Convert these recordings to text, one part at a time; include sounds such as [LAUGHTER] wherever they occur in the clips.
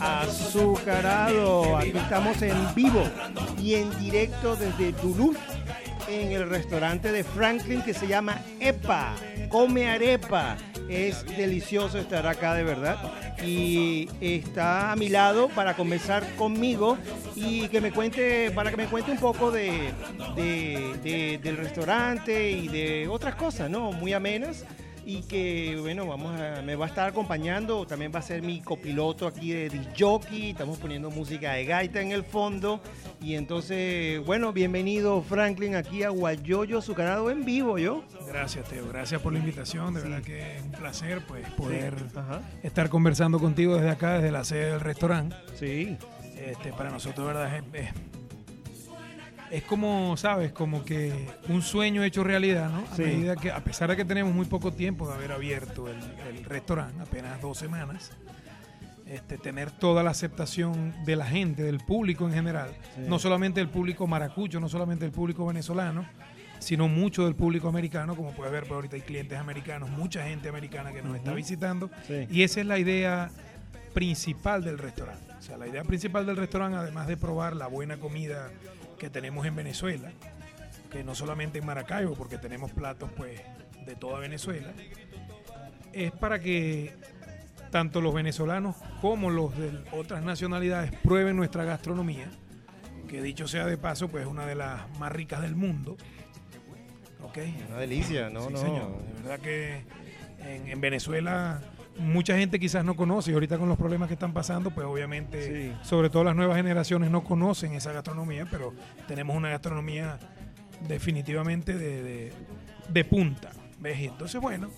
Azucarado. Aquí estamos en vivo y en directo desde Duluth en el restaurante de Franklin que se llama EPA. Come arepa. Es delicioso estar acá de verdad. Y está a mi lado para conversar conmigo y que me cuente, para que me cuente un poco de, de- de- del restaurante y de otras cosas, ¿no? Muy amenas y que bueno, vamos a, me va a estar acompañando, también va a ser mi copiloto aquí de disc jockey, estamos poniendo música de gaita en el fondo y entonces, bueno, bienvenido Franklin aquí a Guayoyo Azucarado en vivo, ¿yo? Gracias, Teo. Gracias por la invitación. De verdad que es un placer pues, poder estar conversando contigo desde acá, desde la sede del restaurante. Sí. Este, para nosotros, de verdad, es, es- es como, ¿sabes? Como que un sueño hecho realidad, ¿no? A Sí. medida que, a pesar de que tenemos muy poco tiempo de haber abierto el, el restaurante, apenas dos semanas, este, tener toda la aceptación de la gente, del público en general, Sí. no solamente el público maracucho, no solamente el público venezolano, sino mucho del público americano, como puedes ver, pues ahorita hay clientes americanos, mucha gente americana que nos está visitando, Sí. y esa es la idea principal del restaurante. O sea, la idea principal del restaurante, además de probar la buena comida que tenemos en Venezuela, que no solamente en Maracaibo, porque tenemos platos pues de toda Venezuela, es para que tanto los venezolanos como los de otras nacionalidades prueben nuestra gastronomía, que dicho sea de paso, pues es una de las más ricas del mundo. ¿Ok? Una delicia, no, Sí, no. señor. De verdad que en, en Venezuela mucha gente quizás no conoce y ahorita con los problemas que están pasando, pues obviamente, Sí. sobre todo las nuevas generaciones no conocen esa gastronomía, pero tenemos una gastronomía definitivamente de, de- de punta. ¿ves? Entonces, bueno,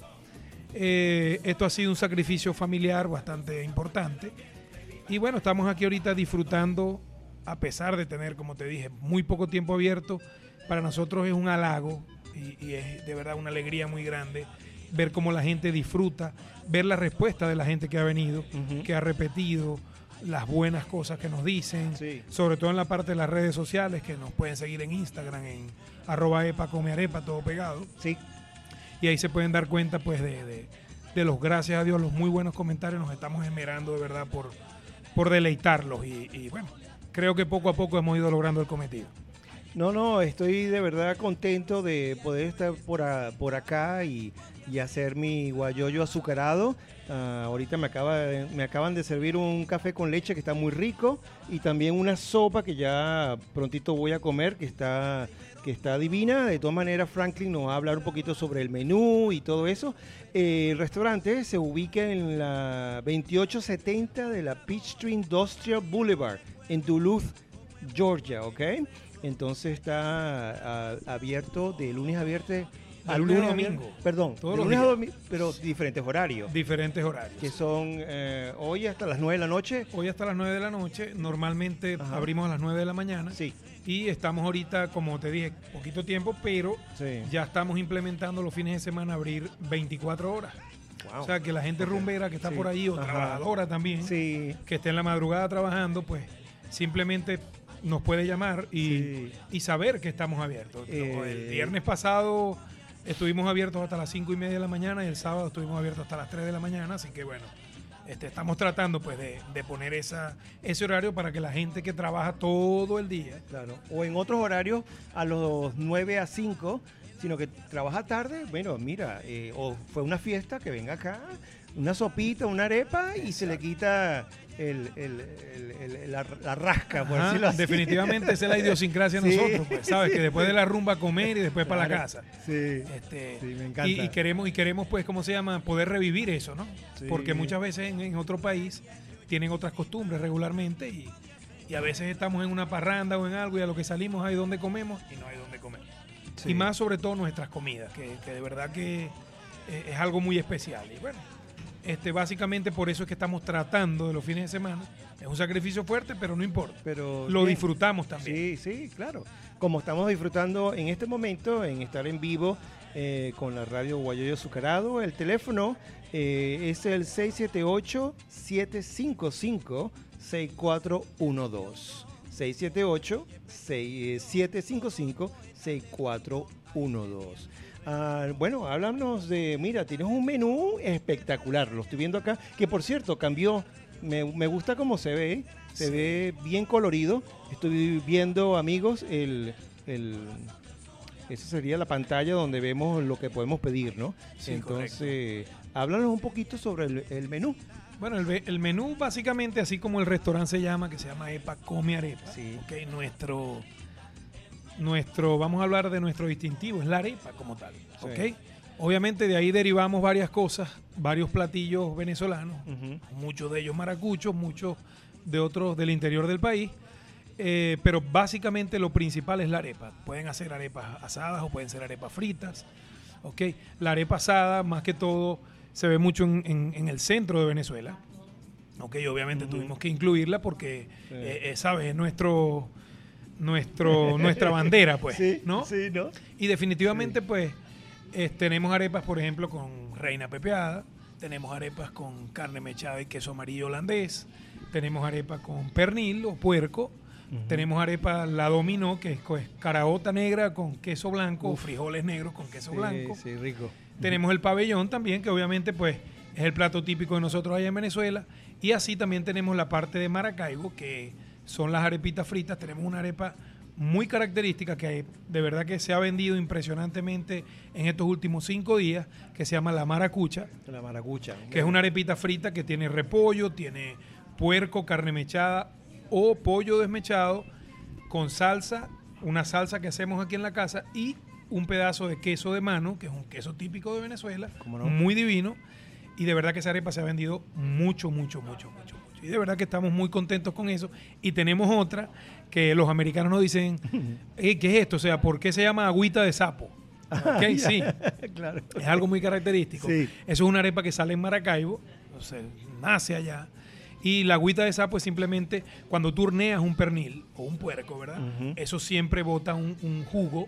eh, esto ha sido un sacrificio familiar bastante importante. Y bueno, estamos aquí ahorita disfrutando, a pesar de tener, como te dije, muy poco tiempo abierto, para nosotros es un halago y, y es de verdad una alegría muy grande ver cómo la gente disfruta, ver la respuesta de la gente que ha venido, que ha repetido las buenas cosas que nos dicen, Sí. sobre todo en la parte de las redes sociales, que nos pueden seguir en Instagram, en arroba epa come arepa, todo pegado Sí. y ahí se pueden dar cuenta pues de, de- de los gracias a Dios, los muy buenos comentarios, nos estamos esmerando de verdad por, por deleitarlos y, y, bueno, creo que poco a poco hemos ido logrando el cometido. No, no, estoy de verdad contento de poder estar por, a- por acá y, y hacer mi guayoyo azucarado. Ah, ahorita me, acaba, me acaban de servir un café con leche que está muy rico y también una sopa que ya prontito voy a comer que está, que está divina. De todas maneras, Franklin nos va a hablar un poquito sobre el menú y todo eso. Eh, el restaurante se ubica en la 2870 de la Peachtree Industrial Boulevard en Duluth, Georgia, ¿ok? Entonces está abierto de lunes a viernes. De lunes a domingo. Perdón, Todos de los lunes a domingo, pero diferentes horarios. Diferentes horarios. Que son eh, hoy hasta las 9 de la noche. Hoy hasta las 9 de la noche, normalmente Ajá. abrimos a las 9 de la mañana Sí, y estamos ahorita, como te dije, poquito tiempo, pero sí. ya estamos implementando los fines de semana abrir 24 horas. Wow. O sea, que la gente Ok. rumbera que está Sí. por ahí o Ajá. trabajadora también, Sí, que esté en la madrugada trabajando, pues simplemente nos puede llamar y, Sí. y saber que estamos abiertos. Eh, el viernes pasado estuvimos abiertos hasta las 5 y media de la mañana y el sábado estuvimos abiertos hasta las 3 de la mañana, así que bueno, este, estamos tratando pues de, de poner esa, ese horario para que la gente que trabaja todo el día, claro. O en otros horarios a los 9 a 5, sino que trabaja tarde. Bueno, mira, eh, o fue una fiesta, que venga acá, una sopita, una arepa y se le quita el, el- la, la rasca, por Ajá, decirlo así. definitivamente esa es la [LAUGHS] idiosincrasia de Sí. nosotros, pues, sabes que después de la rumba comer y después para la casa. Sí. Este, Sí, me encanta. Y, y queremos, y queremos, pues, ¿cómo se llama? Poder revivir eso, ¿no? Porque muchas veces en, en otro país tienen otras costumbres regularmente y, y a veces estamos en una parranda o en algo y a lo que salimos hay donde comemos y no hay donde comer. Y más sobre todo nuestras comidas, que, que de verdad que eh, es algo muy especial. Y bueno, este, básicamente por eso es que estamos tratando de los fines de semana. Es un sacrificio fuerte, pero no importa. Pero Lo bien. disfrutamos también. Sí, sí, claro. Como estamos disfrutando en este momento, en estar en vivo eh, con la radio Guayoyo Azucarado, el teléfono eh, es el 678-755-6412. 678-755-6412. Ah, bueno, háblanos de, mira, tienes un menú espectacular, lo estoy viendo acá, que por cierto cambió me, me gusta cómo se ve, se ve bien colorido. Estoy viendo, amigos, el, el esa sería la pantalla donde vemos lo que podemos pedir, ¿no? Sí, Entonces, háblanos un poquito sobre el, el menú. Bueno, el, menú básicamente, así como el restaurante se llama, que se llama EPA Come Arepa. Sí. ok, nuestro, nuestro, vamos a hablar de nuestro distintivo, es la arepa como tal. Sí. ok. Obviamente de ahí derivamos varias cosas, varios platillos venezolanos, muchos de ellos maracuchos, muchos de otros del interior del país. eh, pero básicamente lo principal es la arepa. Pueden hacer arepas asadas o pueden ser arepas fritas. ¿ok? La arepa asada, más que todo, se ve mucho en, en- en el centro de Venezuela. ¿ok? Y obviamente tuvimos que incluirla porque, Sí. eh, eh, ¿sabes? Es nuestro, nuestro, nuestra bandera, pues. sí, ¿no? sí, ¿no? Y definitivamente, pues, tenemos arepas, por ejemplo, con reina pepeada, tenemos arepas con carne mechada y queso amarillo holandés, tenemos arepas con pernil o puerco, tenemos arepa la dominó, que es, co- es caraota negra con queso blanco, o frijoles negros con queso blanco. Sí, sí, rico. Tenemos el pabellón también, que obviamente pues es el plato típico de nosotros allá en Venezuela. Y así también tenemos la parte de Maracaibo, que son las arepitas fritas. Tenemos una arepa muy característica que de verdad que se ha vendido impresionantemente en estos últimos cinco días, que se llama la maracucha, La maracucha. que es una arepita frita que tiene repollo, tiene puerco, carne mechada o pollo desmechado con salsa, una salsa que hacemos aquí en la casa y un pedazo de queso de mano, que es un queso típico de Venezuela, muy divino. Y de verdad que esa arepa se ha vendido mucho, mucho, mucho, mucho. Y de verdad que estamos muy contentos con eso. Y tenemos otra que los americanos nos dicen, [LAUGHS] "Eh, ¿qué es esto? O sea, ¿por qué se llama agüita de sapo? Ok, [LAUGHS] sí. [LAUGHS] claro. Es algo muy característico. Sí. Eso es una arepa que sale en Maracaibo, o sea, nace allá. Y la agüita de sapo es simplemente cuando tú horneas un pernil o un puerco, ¿verdad? Eso siempre bota un, un jugo.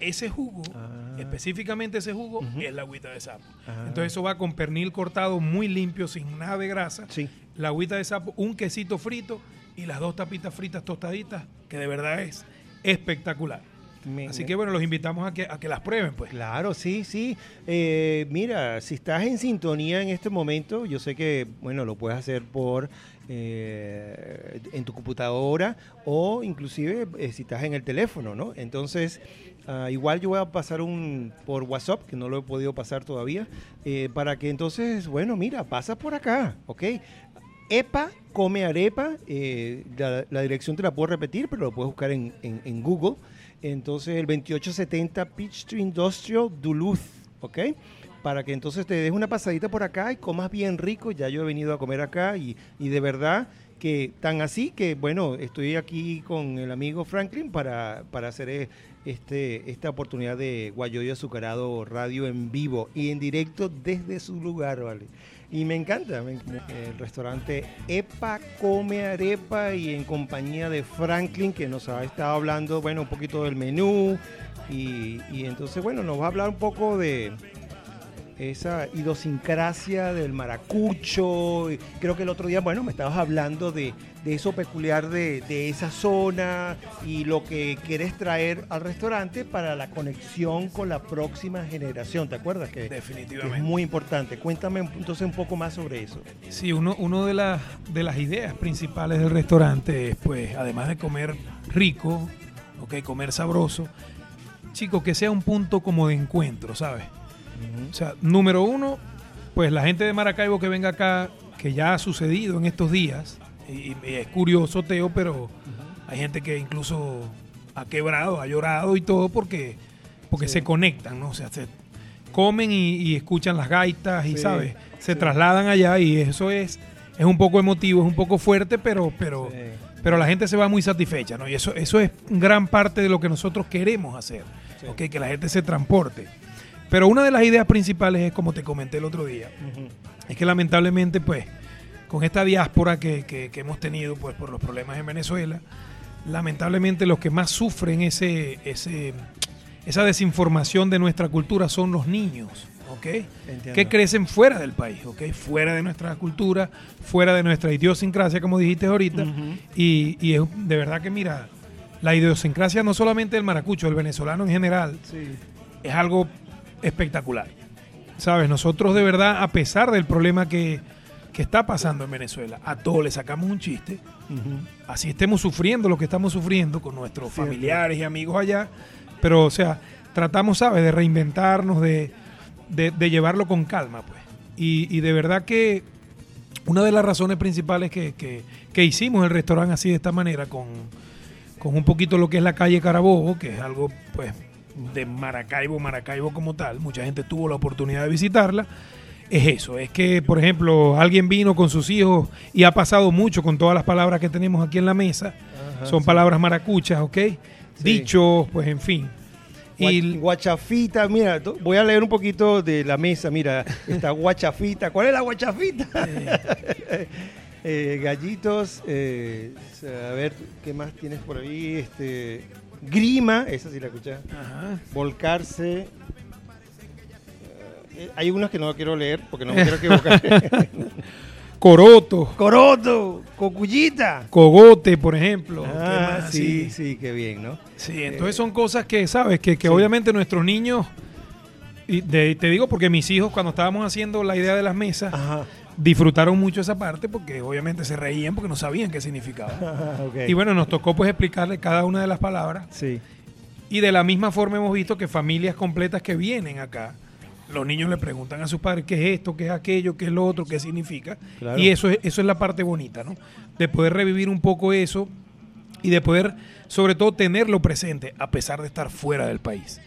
Ese jugo, Ah. específicamente ese jugo, es la agüita de sapo. Ah. Entonces eso va con pernil cortado muy limpio, sin nada de grasa. Sí. La agüita de sapo, un quesito frito y las dos tapitas fritas tostaditas, que de verdad es espectacular. Me- Así que bueno, los invitamos a que, a que las prueben, pues. Claro, sí, sí. Eh, mira, si estás en sintonía en este momento, yo sé que, bueno, lo puedes hacer por eh, en tu computadora o inclusive eh, si estás en el teléfono, ¿no? Entonces, ah, igual yo voy a pasar un por WhatsApp, que no lo he podido pasar todavía, eh, para que entonces, bueno, mira, pasa por acá, ¿ok? EPA come arepa, eh, la, dirección te la puedo repetir, pero lo puedes buscar en, en- en Google. Entonces el 2870 Peachtree Industrial Duluth, ¿ok? Para que entonces te des una pasadita por acá y comas bien rico. Ya yo he venido a comer acá y, y de verdad que tan así que, bueno, estoy aquí con el amigo Franklin para, para hacer eh, este, esta oportunidad de Guayoyo Azucarado Radio en vivo y en directo desde su lugar, ¿vale? Y me encanta, el restaurante Epa Come Arepa y en compañía de Franklin que nos ha estado hablando, bueno, un poquito del menú y, y entonces, bueno, nos va a hablar un poco de esa idiosincrasia del maracucho. Creo que el otro día, bueno, me estabas hablando de, de eso peculiar de, de esa zona y lo que quieres traer al restaurante para la conexión con la próxima generación. ¿Te acuerdas? Que, que es Definitivamente. muy importante. Cuéntame entonces un poco más sobre eso. Sí, uno, uno de, las, de las ideas principales del restaurante es, pues, además de comer rico, ok, comer sabroso, chico, que sea un punto como de encuentro, ¿sabes? O sea, número uno, pues la gente de Maracaibo que venga acá, que ya ha sucedido en estos días, y, y es curioso, Teo, pero hay gente que incluso ha quebrado, ha llorado y todo porque, porque Sí. se conectan, ¿no? O sea, se comen y, y escuchan las gaitas y, Sí, ¿sabes? Se sí. trasladan allá y eso es, es un poco emotivo, es un poco fuerte, pero, pero, pero la gente se va muy satisfecha, ¿no? Y eso, eso es gran parte de lo que nosotros queremos hacer, Sí. ¿ok? Que la gente se transporte. Pero una de las ideas principales es, como te comenté el otro día, es que lamentablemente, pues, con esta diáspora que, que- que hemos tenido, pues, por los problemas en Venezuela, lamentablemente los que más sufren ese, ese, esa desinformación de nuestra cultura son los niños, ¿ok? Entiendo. Que crecen fuera del país, ¿ok? Fuera de nuestra cultura, fuera de nuestra idiosincrasia, como dijiste ahorita. Y, y es de verdad que, mira, la idiosincrasia no solamente del maracucho, del venezolano en general, Sí. es algo espectacular. ¿Sabes? Nosotros de verdad, a pesar del problema que, que está pasando en Venezuela. A todos le sacamos un chiste. Así estemos sufriendo lo que estamos sufriendo con nuestros Cierto. familiares y amigos allá. Pero, o sea, tratamos, ¿sabes?, de reinventarnos, de, de- de llevarlo con calma, pues. Y, y de verdad que una de las razones principales que, que- que hicimos el restaurante así de esta manera, con, con un poquito lo que es la calle Carabobo, que es algo, pues, de Maracaibo, Maracaibo como tal, mucha gente tuvo la oportunidad de visitarla, es eso, es que, por ejemplo, alguien vino con sus hijos y ha pasado mucho con todas las palabras que tenemos aquí en la mesa, Ajá, son sí. palabras maracuchas, ¿ok? Dichos, pues en fin. Y Guachafita, mira, voy a leer un poquito de la mesa, mira, esta [LAUGHS] guachafita, ¿cuál es la guachafita? [LAUGHS] Eh, gallitos, eh, a ver, ¿qué más tienes por ahí? Este, grima, esa sí la escuché, Ajá. volcarse. eh, hay unas que no quiero leer porque no me quiero equivocar. [LAUGHS] Coroto, Coroto, cocuyita. cogote, por ejemplo. ¿qué Ah, más? sí, sí, qué bien, ¿no? Sí, entonces son cosas que, ¿sabes? Que, que Sí. obviamente nuestros niños, y de- te digo porque mis hijos cuando estábamos haciendo la idea de las mesas, Ajá. Disfrutaron mucho esa parte porque obviamente se reían porque no sabían qué significaba. [LAUGHS] Y bueno, nos tocó pues explicarle cada una de las palabras Sí. y de la misma forma hemos visto que familias completas que vienen acá, los niños le preguntan a sus padres qué es esto, qué es aquello, qué es lo otro, qué significa. Claro. Y eso es, eso es la parte bonita, ¿no? De poder revivir un poco eso y de poder, sobre todo, tenerlo presente a pesar de estar fuera del país.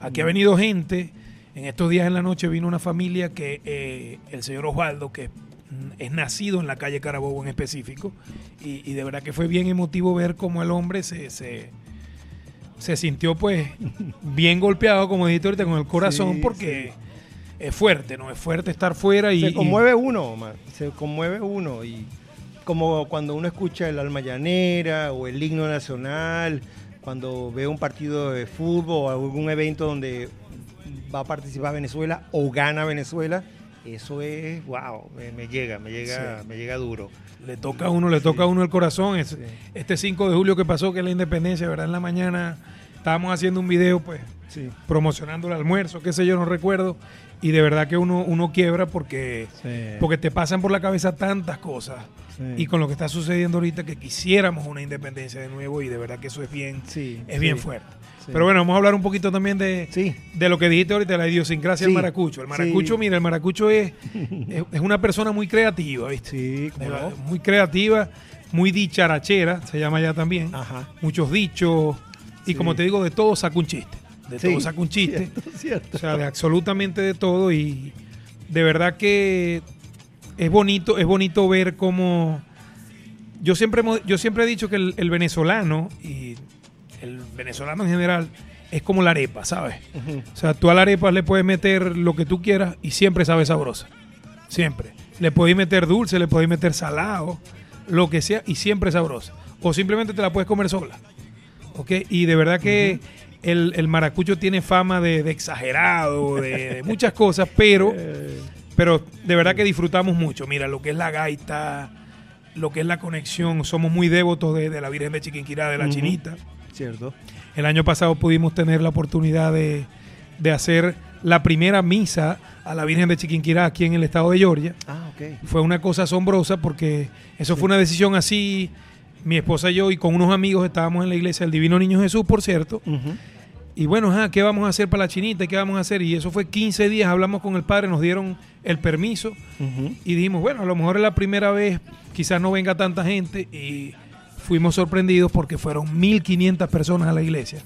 Aquí ha venido gente, en estos días en la noche vino una familia que eh, el señor Osvaldo, que es nacido en la calle Carabobo en específico, y, y de verdad que fue bien emotivo ver cómo el hombre se, se, se sintió pues [LAUGHS] bien golpeado, como dijiste ahorita, con el corazón, Sí, porque es fuerte, ¿no? Es fuerte estar fuera y... se y- conmueve uno, Omar, se conmueve uno y como cuando uno escucha el alma llanera o el himno nacional, cuando ve un partido de fútbol o algún evento donde va a participar Venezuela o gana Venezuela, eso es, wow, me, me llega, me llega, Sí. me llega duro. Le toca a uno, le toca a uno el corazón. Es- Sí. Este 5 de julio que pasó, que es la independencia, ¿verdad? En la mañana estábamos haciendo un video, pues, Sí. promocionando el almuerzo, qué sé yo, no recuerdo. Y de verdad que uno, uno quiebra porque, porque te pasan por la cabeza tantas cosas. Y con lo que está sucediendo ahorita, que quisiéramos una independencia de nuevo, y de verdad que eso es bien, Sí, es bien fuerte. Pero bueno, vamos a hablar un poquito también de, de lo que dijiste ahorita, la idiosincrasia del maracucho. El maracucho, mira, el maracucho es, [LAUGHS] es, es una persona muy creativa, ¿viste? Sí, De ¿cómo verdad, no? Muy creativa, muy dicharachera, se llama ya también. Ajá. Muchos dichos. Y como te digo, de todo saca un chiste. De Sí, todo saca un chiste. Cierto, [LAUGHS] cierto. O sea, de absolutamente de todo. Y de verdad que es bonito, es bonito ver cómo. Yo siempre, yo siempre he dicho que el, el venezolano y el venezolano en general es como la arepa, ¿sabes? O sea, tú a la arepa le puedes meter lo que tú quieras y siempre sabe sabrosa. Siempre. Le podéis meter dulce, le podéis meter salado, lo que sea, y siempre sabrosa. O simplemente te la puedes comer sola. ¿Ok? Y de verdad que el, el maracucho tiene fama de, de exagerado, de, de muchas cosas, pero, pero de verdad que disfrutamos mucho. Mira, lo que es la gaita, lo que es la conexión, somos muy devotos de, de la Virgen de Chiquinquirá, de la. Chinita. cierto. El año pasado pudimos tener la oportunidad de, de hacer la primera misa a la Virgen de Chiquinquirá aquí en el estado de Georgia. Ah, ok. Fue una cosa asombrosa porque eso fue una decisión así. Mi esposa y yo y con unos amigos estábamos en la iglesia del Divino Niño Jesús, por cierto. Y bueno, ¿qué vamos a hacer para la chinita? ¿Qué vamos a hacer? Y eso fue 15 días, hablamos con el padre, nos dieron el permiso y dijimos, bueno, a lo mejor es la primera vez, quizás no venga tanta gente y fuimos sorprendidos porque fueron 1.500 personas a la iglesia,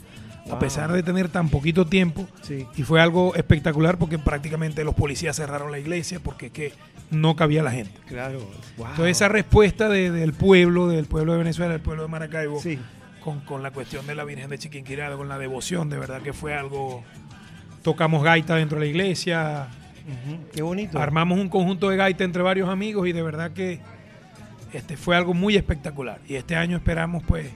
a pesar de tener tan poquito tiempo. Sí. Y fue algo espectacular porque prácticamente los policías cerraron la iglesia porque es que no cabía la gente. Claro. Wow. Entonces esa respuesta de- del pueblo, del pueblo de Venezuela, del pueblo de Maracaibo, Sí. con, con la cuestión de la Virgen de Chiquinquirá, con la devoción, de verdad que fue algo... Tocamos gaita dentro de la iglesia. Qué bonito. armamos un conjunto de gaita entre varios amigos y de verdad que este fue algo muy espectacular. Y este año esperamos, pues,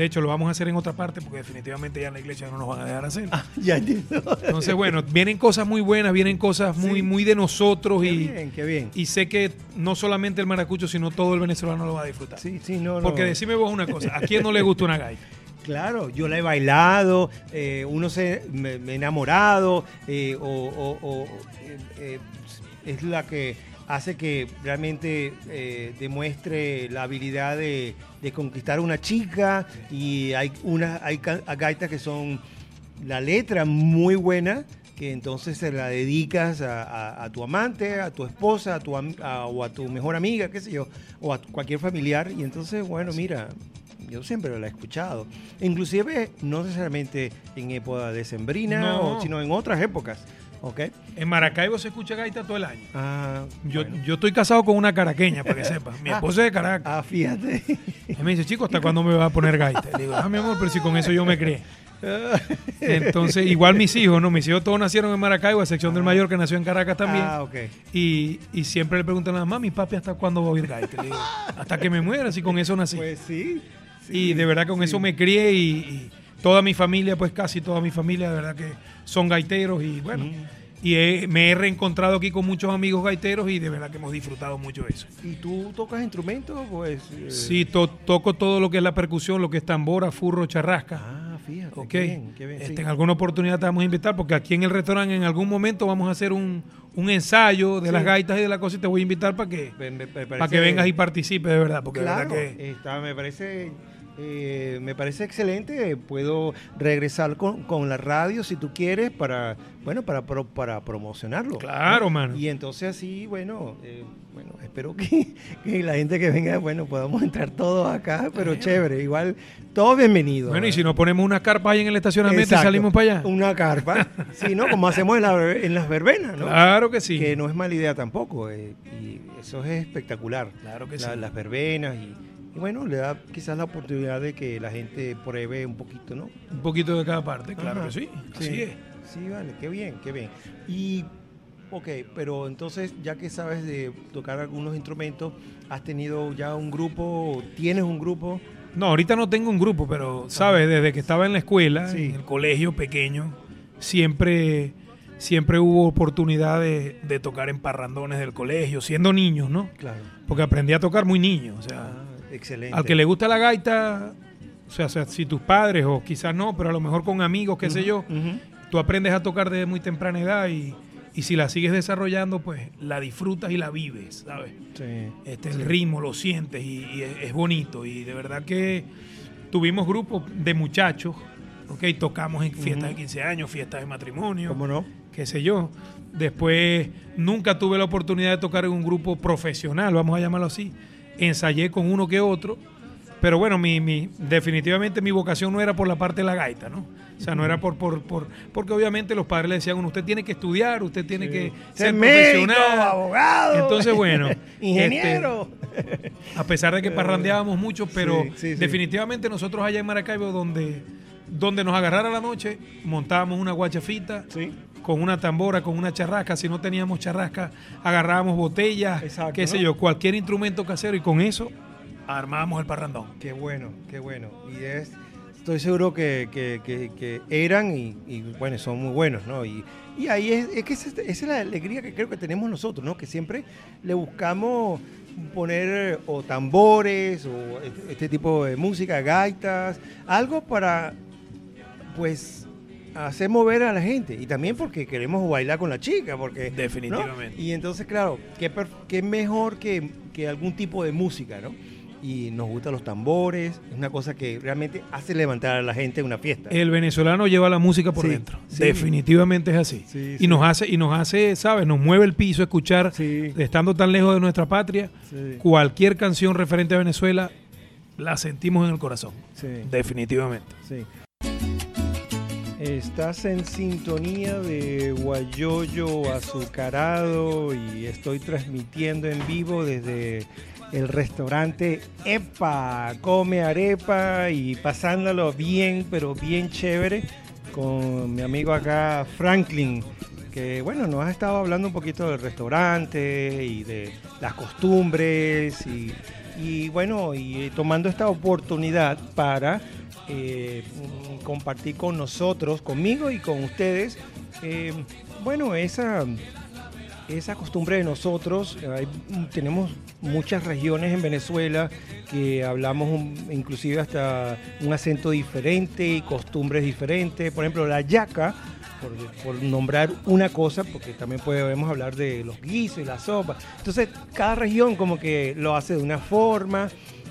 de hecho lo vamos a hacer en otra parte porque definitivamente ya en la iglesia no nos van a dejar hacer. Ah, [LAUGHS] ya entiendo. Entonces, bueno, vienen cosas muy buenas, vienen cosas muy, Sí. muy de nosotros Qué y, bien, qué bien. y sé que no solamente el maracucho, sino todo el venezolano lo va a disfrutar. Sí, sí, no, no. Porque decime vos una cosa, ¿a quién no le gusta una gaita? [LAUGHS] Claro, yo la he bailado, eh, uno se me, me he enamorado, eh, o, o- o, eh, es la que hace que realmente demuestre la habilidad de, de conquistar a una chica y hay, una, hay gaitas que son la letra muy buena que entonces se la dedicas a, a- a tu amante, a tu esposa, a tu, am- a- o a tu mejor amiga, qué sé yo, o a cualquier familiar. Y entonces, bueno, mira, yo siempre la he escuchado. Inclusive, no necesariamente en época decembrina, No. o- sino en otras épocas. ¿Ok? En Maracaibo se escucha gaita todo el año. Ah, Yo, bueno. yo estoy casado con una caraqueña, para que sepas. Mi esposa es de Caracas. Ah, fíjate. Y me dice, chico, ¿hasta cuándo me va a poner gaita? Le digo, ah, mi amor, pero si con eso yo me crié. [LAUGHS] Entonces, igual mis hijos, ¿no? Mis hijos todos nacieron en Maracaibo, a excepción del mayor que nació en Caracas también. Ah, ok. Y, y siempre le preguntan a la mamá, mi papi, ¿hasta cuándo va a oír gaita? Le digo, hasta que me muera, si con eso nací. Pues sí. sí, y de verdad con sí. eso me crié y, y toda mi familia, pues casi toda mi familia, de verdad que son gaiteros y bueno. Mm. Y he- me he reencontrado aquí con muchos amigos gaiteros y de verdad que hemos disfrutado mucho eso. ¿Y tú tocas instrumentos? Pues. eh, Sí, to- toco todo lo que es la percusión, lo que es tambora, furro, charrasca. Ah, fíjate. Ok. Qué bien, qué bien. Este, sí. En alguna oportunidad te vamos a invitar porque aquí en el restaurante en algún momento vamos a hacer un, un ensayo de Sí. las gaitas y de la cosa y te voy a invitar para que, Me- me- me para que vengas y participes de verdad. Porque de Claro, verdad que está, me parece. Eh, me parece excelente. Puedo regresar con, con la radio si tú quieres para, bueno, para, pro- para promocionarlo. Claro, ¿no? mano. Y entonces así, bueno, eh, bueno, espero que, [LAUGHS] que la gente que venga, bueno, podamos entrar todos acá, pero chévere, igual, todo bienvenido. Bueno, y si nos ponemos unas carpas ahí en el estacionamiento Exacto, y salimos para allá. Una carpa, [LAUGHS] sí, ¿no? Como hacemos en, la- en las verbenas, ¿no? Claro que sí. Que no es mala idea tampoco, eh, y eso es espectacular. Claro que La- sí. Las verbenas y, y bueno, le da quizás la oportunidad de que la gente pruebe un poquito, ¿no? Un poquito de cada parte, claro Ajá. que sí. Así Sí, es. sí, vale, qué bien, qué bien. Y, ok, pero entonces, ya que sabes de tocar algunos instrumentos, ¿has tenido ya un grupo? ¿Tienes un grupo? No, ahorita no tengo un grupo, pero, ¿sabes? Desde que estaba en la escuela, Sí. en el colegio pequeño, siempre, siempre hubo oportunidad de, de tocar en parrandones del colegio, siendo niños, ¿no? Claro. Porque aprendí a tocar muy niño. O sea, Ah, excelente. al que le gusta la gaita, o sea, o sea, si tus padres, o quizás no, pero a lo mejor con amigos, qué sé yo, Ujú. tú aprendes a tocar desde muy temprana edad y, y si la sigues desarrollando, pues la disfrutas y la vives, ¿sabes? Sí. Este, el ritmo lo sientes y, y es, es bonito. Y de verdad que tuvimos grupos de muchachos, ¿ok? Tocamos en fiestas de 15 años, fiestas de matrimonio, ¿Cómo no? qué sé yo. Después nunca tuve la oportunidad de tocar en un grupo profesional, vamos a llamarlo así. Ensayé con uno que otro. Pero bueno, mi, mi, definitivamente mi vocación no era por la parte de la gaita, ¿no? O sea, no era por, por, por porque obviamente los padres le decían, "Bueno, usted tiene que estudiar, usted tiene que ser, médico, profesional. abogado. Entonces, bueno, [LAUGHS] ingeniero. a pesar de que [LAUGHS] parrandeábamos mucho, pero sí, sí, sí. definitivamente nosotros allá en Maracaibo, donde, donde nos agarrara la noche, montábamos una guachafita Sí. Con una tambora, con una charrasca. Si no teníamos charrasca, agarrábamos botellas, Exacto, qué sé yo, cualquier instrumento casero y con eso armábamos el parrandón. Qué bueno, qué bueno. Y es, estoy seguro que, que- que- que eran y, y, bueno, son muy buenos, ¿no? Y, y ahí es, es que esa, esa es la alegría que creo que tenemos nosotros, ¿no? Que siempre le buscamos poner o tambores o este tipo de música, gaitas, algo para, pues, hacer mover a la gente. Y también porque queremos bailar con la chica, porque... ¿no? Definitivamente. Y entonces, claro, qué, qué mejor que, que algún tipo de música, ¿no? Y nos gustan los tambores, es una cosa que realmente hace levantar a la gente en una fiesta. El venezolano lleva la música por Sí, dentro. sí. Definitivamente es así. Sí, y nos hace, y nos hace, ¿sabes? Nos mueve el piso escuchar, estando tan lejos de nuestra patria, cualquier canción referente a Venezuela la sentimos en el corazón. Definitivamente. sí. Estás en sintonía de Guayoyo Azucarado y estoy transmitiendo en vivo desde el restaurante EPA. Come arepa y pasándolo bien, pero bien chévere con mi amigo acá Franklin, que bueno, nos ha estado hablando un poquito del restaurante y de las costumbres y, y, bueno, y tomando esta oportunidad para eh, compartir con nosotros, conmigo y con ustedes, eh, bueno, esa, esa costumbre de nosotros. Tenemos muchas regiones en Venezuela que hablamos un- inclusive hasta un acento diferente y costumbres diferentes. Por ejemplo, la yaca por, por nombrar una cosa, porque también podemos hablar de los guisos y la sopa. Entonces, cada región como que lo hace de una forma.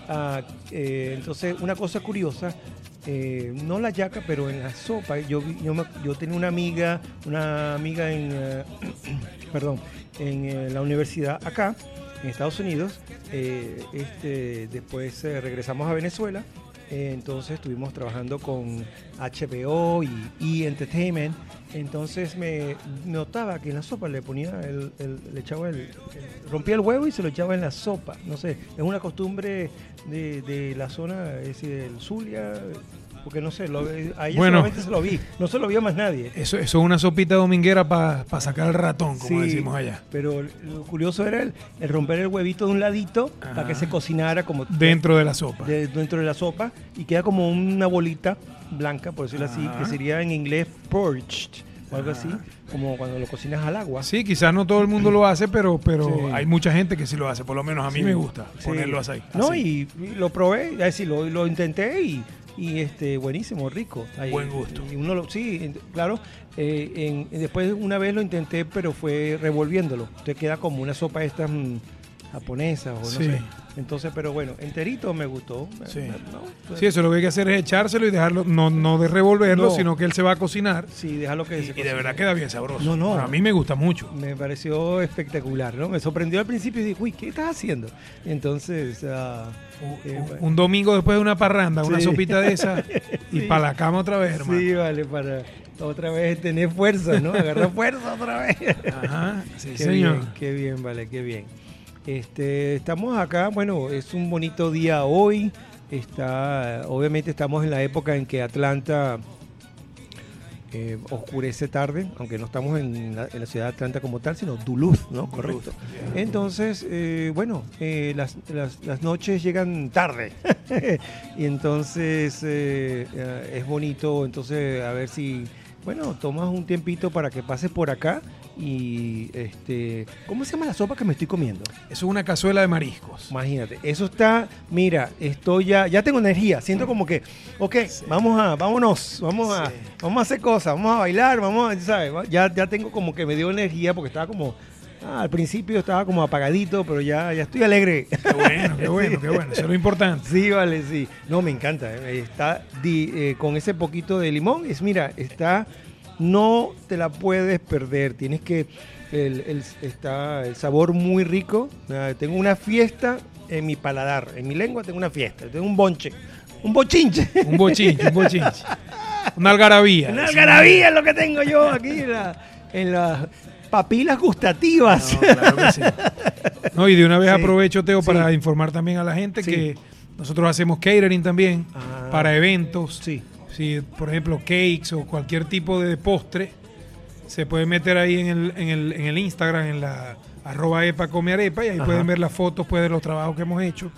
ah, eh, entonces, una cosa curiosa, eh, no la yaca, pero en la sopa, yo, yo, yo tenía una amiga, una amiga en, eh, [CLEARS THROAT] perdón, en eh, la universidad acá, en Estados Unidos. este, después regresamos a Venezuela. Eh, entonces estuvimos trabajando con HBO y E! Entertainment. Entonces me notaba que en la sopa le ponía el, el- le echaba el, el- rompía el huevo y se lo echaba en la sopa. No sé, es una costumbre de, de la zona, es decir, del Zulia, porque no sé, lo, a ella Bueno. solamente se lo vi, no se lo vio más nadie. Eso, eso es una sopita dominguera para sacar el ratón, como Sí, decimos allá. Pero lo curioso era el, el romper el huevito de un ladito para que Ajá. se cocinara como Dentro de la sopa. de- dentro de la sopa y queda como una bolita blanca, por decirlo así, que sería en inglés purged o algo así, Ajá. como cuando lo cocinas al agua. Sí, quizás no todo el mundo lo hace, pero, pero Sí. hay mucha gente que sí lo hace. Por lo menos a mí Sí, me gusta ponerlo así. No, así. y, y lo probé, es decir, lo, lo intenté y, y, este buenísimo, rico. Ahí, Buen gusto. Y uno lo, sí, claro. eh, en- después una vez lo intenté, pero fue revolviéndolo. Te queda como una sopa estas mm, japonesas o no Sí. sé. Entonces, pero bueno, enterito me gustó. Sí. ¿no? Sí, eso lo que hay que hacer es echárselo y dejarlo, no, no de revolverlo, No. sino que él se va a cocinar. Sí, déjalo que Y, se y de verdad queda bien sabroso. No, no. Bueno, a mí me gusta mucho. Me pareció espectacular, ¿no? Me sorprendió al principio y dije, uy, ¿qué estás haciendo? Entonces, ah, Un- un, bueno. un domingo después de una parranda, una sopita de esa [LAUGHS] y Sí. para la cama otra vez, hermano. sí, vale, para otra vez tener fuerza, ¿no? Agarrar fuerza otra vez. Ajá, sí, [LAUGHS] qué señor. bien, qué bien, vale, qué bien. Este, estamos acá, bueno, es un bonito día hoy. Está, obviamente estamos en la época en que Atlanta eh, oscurece tarde, aunque no estamos en la, en la ciudad de Atlanta como tal, sino Duluth, ¿no? Correcto. Entonces, eh, bueno, eh, las, las- las noches llegan tarde. [LAUGHS] y entonces es bonito, entonces a ver si, bueno, tomas un tiempito para que pases por acá y, este, ¿cómo se llama la sopa que me estoy comiendo? Eso es una cazuela de mariscos. Imagínate, eso está, mira, estoy ya, ya tengo energía, siento como que, ok, vamos a, vámonos, vamos a, vamos a hacer cosas, vamos a bailar, vamos a, ¿sabes? Ya, ya tengo como que me dio energía porque estaba como, ah, al principio estaba como apagadito, pero ya, ya estoy alegre. Qué bueno, qué bueno, qué bueno. Eso es lo importante. Sí, vale, sí. No, me encanta. eh, Está di- eh, con ese poquito de limón. Es, mira, está, no te la puedes perder. Tienes que, el, el- está el sabor muy rico. Ah, tengo una fiesta en mi paladar, en mi lengua tengo una fiesta. Tengo un bonche, un bochinche. Un bochinche, un bochinche. Una algarabía. Una algarabía es lo que tengo yo aquí en, la- en papilas gustativas. No, claro que sí. [LAUGHS] No, y de una vez Sí, aprovecho, Teo, para informar también a la gente Sí. que nosotros hacemos catering también Ah. para eventos. Sí. Si, por ejemplo, cakes o cualquier tipo de postre, se puede meter ahí en el, en el, en el Instagram, en la arroba epa come arepa, y ahí Ajá. pueden ver las fotos pues, de los trabajos que hemos hecho.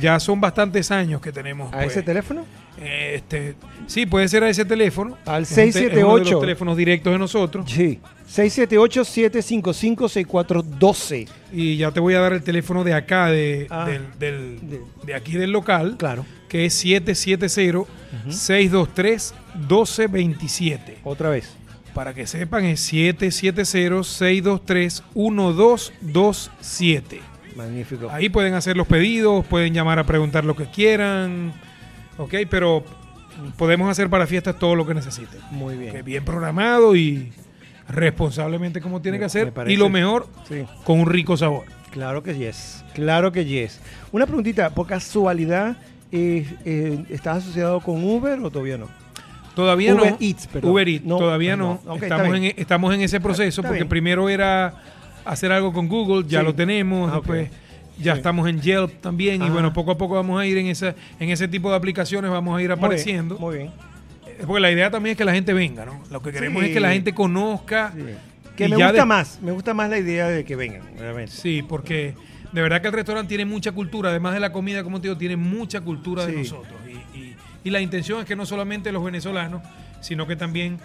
Ya son bastantes años que tenemos. ¿A pues, ese teléfono? Este, sí, puede ser a ese teléfono. Al Es un te- es uno de 678. los teléfonos directos de nosotros. Sí. 678-755-6412. Y ya te voy a dar el teléfono de acá, de, Ah. del, del- De- de aquí del local, Claro. que es 770-623-1227. Otra vez. Para que sepan, es 770-623-1227. Magnífico. Ahí pueden hacer los pedidos, pueden llamar a preguntar lo que quieran, ¿ok? Pero podemos hacer para fiestas todo lo que necesiten. Muy Que bien. bien programado y responsablemente como tiene Me- que hacer. Y lo mejor, Sí. con un rico sabor. Claro que yes. Claro que yes. Una preguntita, por casualidad, eh, eh, ¿estás asociado con Uber o todavía no? Todavía Uber no. Eats, perdón. Uber Eats, No, todavía ah, no. estamos, en, bien. estamos en ese proceso Está porque bien. primero era hacer algo con Google, ya Sí. lo tenemos, Ah, después ya estamos en Yelp también y bueno, poco a poco vamos a ir en ese, en ese tipo de aplicaciones, vamos a ir Muy bien, apareciendo. Muy bien. Eh, Porque la idea también es que la gente venga, ¿no? Lo que queremos Sí. es que la gente conozca. Sí. Que me gusta de- más, me gusta más la idea de que vengan, realmente. Sí, porque de verdad que el restaurante tiene mucha cultura, además de la comida, como te digo, tiene mucha cultura de nosotros. Y, y- y la intención es que no solamente los venezolanos, sino que también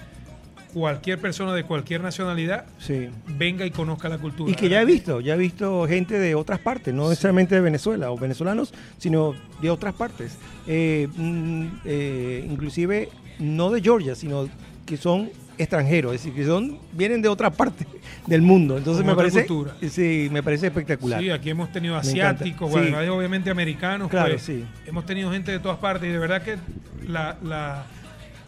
cualquier persona de cualquier nacionalidad Sí. venga y conozca la cultura. Y que ya he visto, ya he visto gente de otras partes, no necesariamente de Venezuela o venezolanos, sino de otras partes. Eh, mm, eh, inclusive no de Georgia, sino que son extranjeros, es decir, que son, vienen de otra parte [LAUGHS] del mundo. Entonces me parece, cultura. sí, me parece espectacular. Sí, aquí hemos tenido asiáticos, Sí. bueno, obviamente americanos. Claro, pues, sí. Hemos tenido gente de todas partes y de verdad que la, la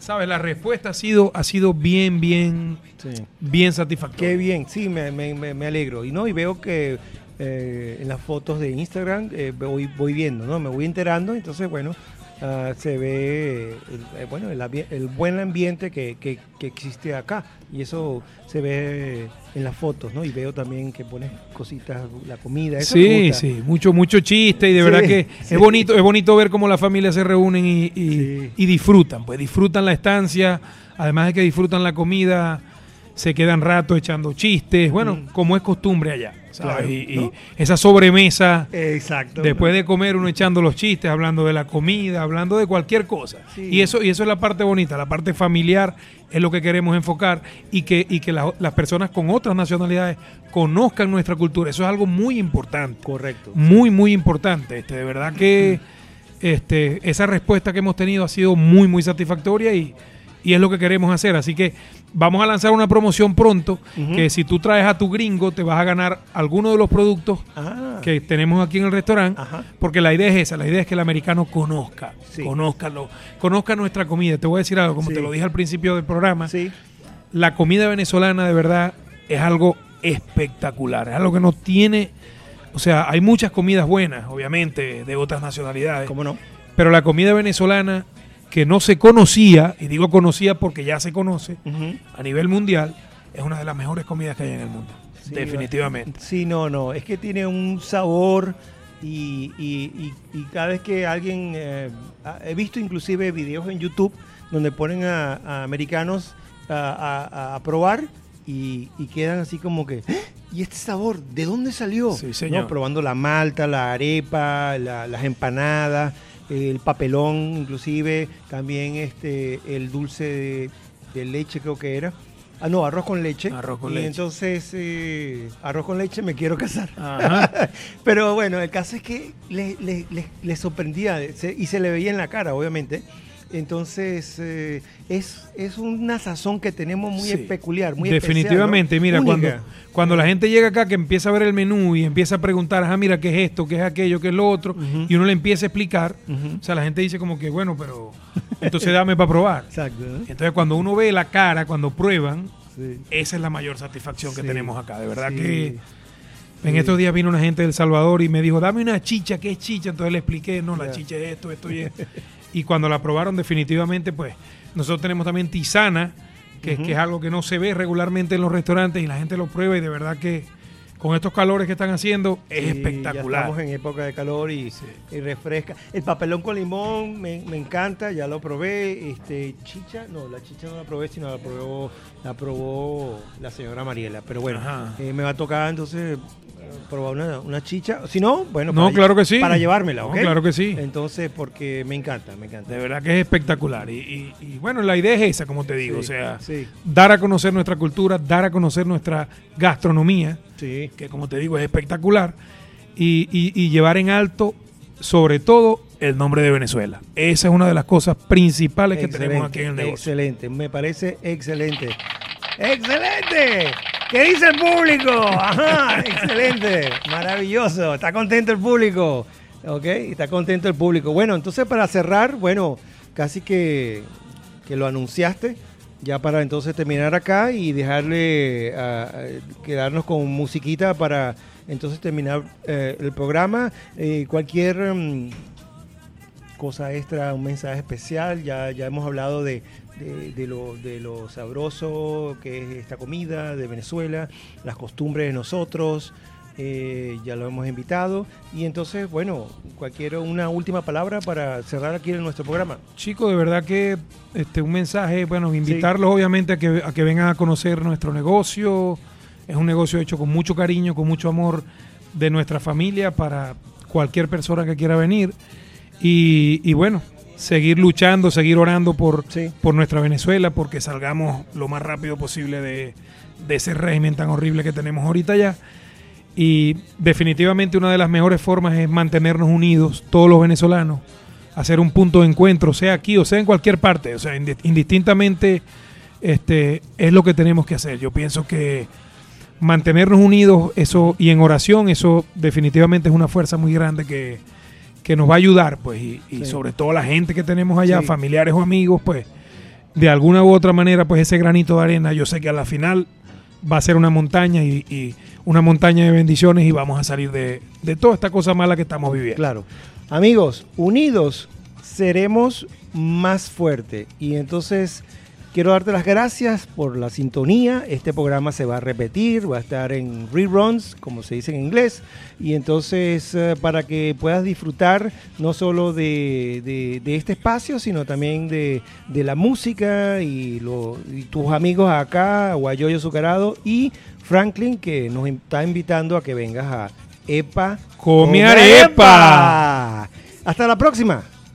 sabes, la respuesta ha sido, ha sido bien, bien, Sí. bien satisfactoria. Qué bien, sí, me, me- me- alegro. Y no, y veo que eh, en las fotos de Instagram eh, voy, voy viendo, ¿no? Me voy enterando, entonces, bueno, ah, se ve el, eh, bueno, el, buen ambiente que, que- que existe acá. Y eso se ve en las fotos, ¿no? Y veo también que pones cositas, la comida. Eso Sí, sí, mucho, mucho chiste y de Sí, verdad que [LAUGHS] sí. es bonito, es bonito ver cómo las familias se reúnen y, y- Sí. y disfrutan, pues disfrutan la estancia, además de que disfrutan la comida, se quedan rato echando chistes, bueno, Mm. como es costumbre allá, ¿sabes? Claro, y, y esa sobremesa, Exacto. después de comer uno echando los chistes, hablando de la comida, hablando de cualquier cosa. Sí. Y eso y eso es la parte bonita, la parte familiar es lo que queremos enfocar y que, y que la- las personas con otras nacionalidades conozcan nuestra cultura. Eso es algo muy importante Correcto. muy muy importante este de verdad que este esa respuesta que hemos tenido ha sido muy muy satisfactoria y, y es lo que queremos hacer así que vamos a lanzar una promoción pronto que si tú traes a tu gringo te vas a ganar alguno de los productos Ah, que tenemos aquí en el restaurante Ajá. porque la idea es esa la idea es que el americano conozca Sí. conozca lo- conozca nuestra comida te voy a decir algo como Sí. te lo dije al principio del programa sí. la comida venezolana de verdad es algo espectacular, es algo que no tiene, o sea, hay muchas comidas buenas, obviamente, de otras nacionalidades, ¿Cómo no? pero la comida venezolana que no se conocía, y digo conocía porque ya se conoce a nivel mundial, es una de las mejores comidas que hay en el mundo, Sí, definitivamente. Sí, no, no. Es que tiene un sabor y, y- y- y cada vez que alguien... eh, he visto inclusive videos en YouTube donde ponen a, a americanos a, a- a probar y, y quedan así como que... "¿Ah? ¿Y este sabor? ¿De dónde salió? Sí, señor. ¿No? Probando la malta, la arepa, la- las empanadas, el papelón inclusive, también este el dulce de, de leche creo que era. Ah, no, arroz con leche. Arroz con y leche. entonces, eh, arroz con leche, me quiero casar. Ajá. [LAUGHS] Pero bueno, el caso es que le, le- le- le sorprendía se- y se le veía en la cara, obviamente. Entonces, eh, es, es una sazón que tenemos muy Sí. peculiar, muy Definitivamente, especial, ¿no? mira, cuando, Única. cuando la gente llega acá que empieza a ver el menú y empieza a preguntar, ah, mira, ¿qué es esto? ¿Qué es aquello? ¿Qué es lo otro? Y uno le empieza a explicar, o sea, la gente dice como que, bueno, pero [LAUGHS] entonces dame para probar. Exacto. Entonces, cuando uno ve la cara, cuando prueban, Sí. esa es la mayor satisfacción que tenemos acá. De verdad que en Sí. estos días vino una gente del Salvador y me dijo, dame una chicha, ¿qué es chicha? Entonces le expliqué, no, la chicha es esto, esto y esto. [LAUGHS] y cuando la probaron, definitivamente, pues, nosotros tenemos también tisana, que, es algo que no se ve regularmente en los restaurantes y la gente lo prueba y de verdad que con estos calores que están haciendo es Sí, Ya espectacular. estamos en época de calor y, y refresca. El papelón con limón me, me encanta, ya lo probé. Este, chicha, no, la chicha no la probé, sino la probó, la probó la señora Mariela. Pero bueno, eh, me va a tocar entonces probar una, una chicha. Si no, bueno, No, para, claro que sí. para llevármela, No, ¿ok? claro que sí. Entonces, porque me encanta, me encanta. De verdad que es espectacular. Y, y- y, bueno, la idea es esa, como te digo. Sí, o sea, sí. dar a conocer nuestra cultura, dar a conocer nuestra gastronomía, Sí, que como te digo es espectacular, y, y- y llevar en alto, sobre todo, el nombre de Venezuela. Esa es una de las cosas principales que tenemos aquí en el negocio. Excelente, me parece excelente. ¡Excelente! ¿Qué dice el público? Ajá, excelente, maravilloso. Está contento el público. ¿Ok? Está contento el público. Bueno, entonces para cerrar, bueno, casi que, que lo anunciaste. Ya para entonces terminar acá y dejarle a- quedarnos con musiquita para entonces terminar eh, el programa. Eh, cualquier mm, cosa extra, un mensaje especial. Ya, ya hemos hablado de, de, de lo, de lo sabroso que es esta comida de Venezuela, las costumbres de nosotros. eh, ya lo hemos invitado. Y entonces, bueno, cualquier una última palabra para cerrar aquí en nuestro programa. Chicos, de verdad que este un mensaje, bueno, invitarlos obviamente a que, a que vengan a conocer nuestro negocio. Es un negocio hecho con mucho cariño, con mucho amor de nuestra familia para cualquier persona que quiera venir. Y, y bueno, seguir luchando, seguir orando por, Sí. por nuestra Venezuela, porque salgamos lo más rápido posible de, de ese régimen tan horrible que tenemos ahorita ya. Y definitivamente una de las mejores formas es mantenernos unidos, todos los venezolanos, hacer un punto de encuentro, sea aquí o sea en cualquier parte, o sea, indi- indistintamente este, es lo que tenemos que hacer. Yo pienso que mantenernos unidos eso y en oración, eso definitivamente es una fuerza muy grande que, que nos va a ayudar, pues, y, y Sí. sobre todo la gente que tenemos allá, Sí. familiares o amigos, pues, de alguna u otra manera, pues ese granito de arena, yo sé que a la final va a ser una montaña y, y una montaña de bendiciones y vamos a salir de, de toda esta cosa mala que estamos viviendo. Claro. Amigos, unidos seremos más fuertes. Y entonces quiero darte las gracias por la sintonía. Este programa se va a repetir, va a estar en reruns, como se dice en inglés. Y entonces eh, para que puedas disfrutar no solo de, de- de este espacio, sino también de, de la música y, lo- y tus amigos acá, Guayoyo Zucarado y Franklin, que nos está invitando a que vengas a EPA Come arepa. Hasta la próxima.